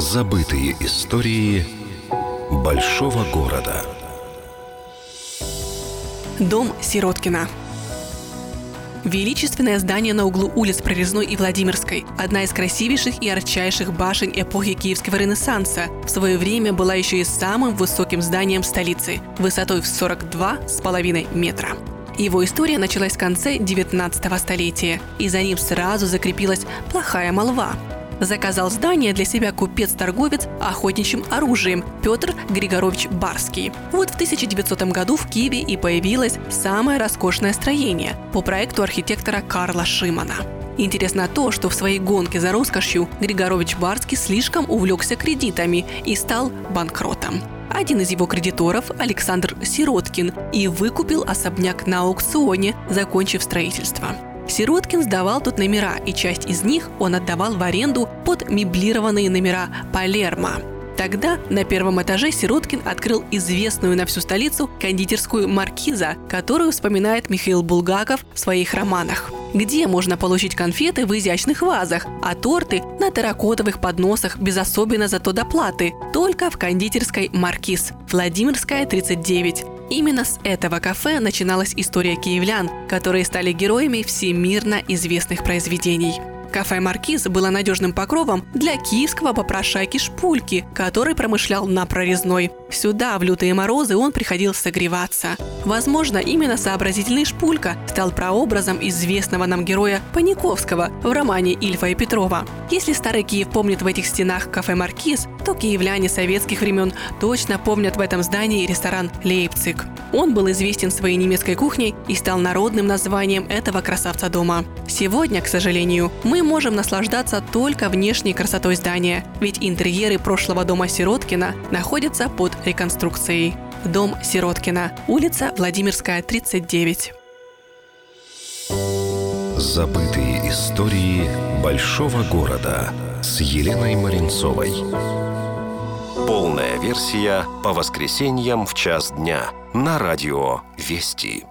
Забытые истории большого города. Дом Сироткина. Величественное здание на углу улиц Прорезной и Владимирской, одна из красивейших и ярчайших башен эпохи Киевского Ренессанса, в свое время была еще и самым высоким зданием столицы, высотой в 42,5 метра. Его история началась в конце 19 столетия, и за ним сразу закрепилась плохая молва. Заказал здание для себя купец-торговец охотничьим оружием Петр Григорович Барский. Вот в 1900 году в Киеве и появилось самое роскошное строение по проекту архитектора Карла Шимана. Интересно то, что в своей гонке за роскошью Григорович Барский слишком увлекся кредитами и стал банкротом. Один из его кредиторов, Александр Сироткин, и выкупил особняк на аукционе, закончив строительство. Сироткин сдавал тут номера, и часть из них он отдавал в аренду под меблированные номера Палермо. Тогда на первом этаже Сироткин открыл известную на всю столицу кондитерскую «Маркиза», которую вспоминает Михаил Булгаков в своих романах. Где можно получить конфеты в изящных вазах, а торты на терракотовых подносах без особенно зато доплаты? Только в кондитерской «Маркиз», Владимирская, 39. Именно с этого кафе начиналась история киевлян, которые стали героями всемирно известных произведений. Кафе «Маркиз» было надежным покровом для киевского попрошайки Шпульки, который промышлял на прорезной. Сюда в лютые морозы он приходил согреваться. Возможно, именно сообразительный Шпулька стал прообразом известного нам героя Паниковского в романе Ильфа и Петрова. Если старый Киев помнит в этих стенах кафе «Маркиз», то киевляне советских времен точно помнят в этом здании ресторан «Лейпциг». Он был известен своей немецкой кухней и стал народным названием этого красавца дома. Сегодня, к сожалению, мы можем наслаждаться только внешней красотой здания, ведь интерьеры прошлого дома Сироткина находятся под реконструкцией. Дом Сироткина, улица Владимирская, 39. Забытые истории большого города с Еленой Маринцовой. Полная версия по воскресеньям в час дня на радио «Вести».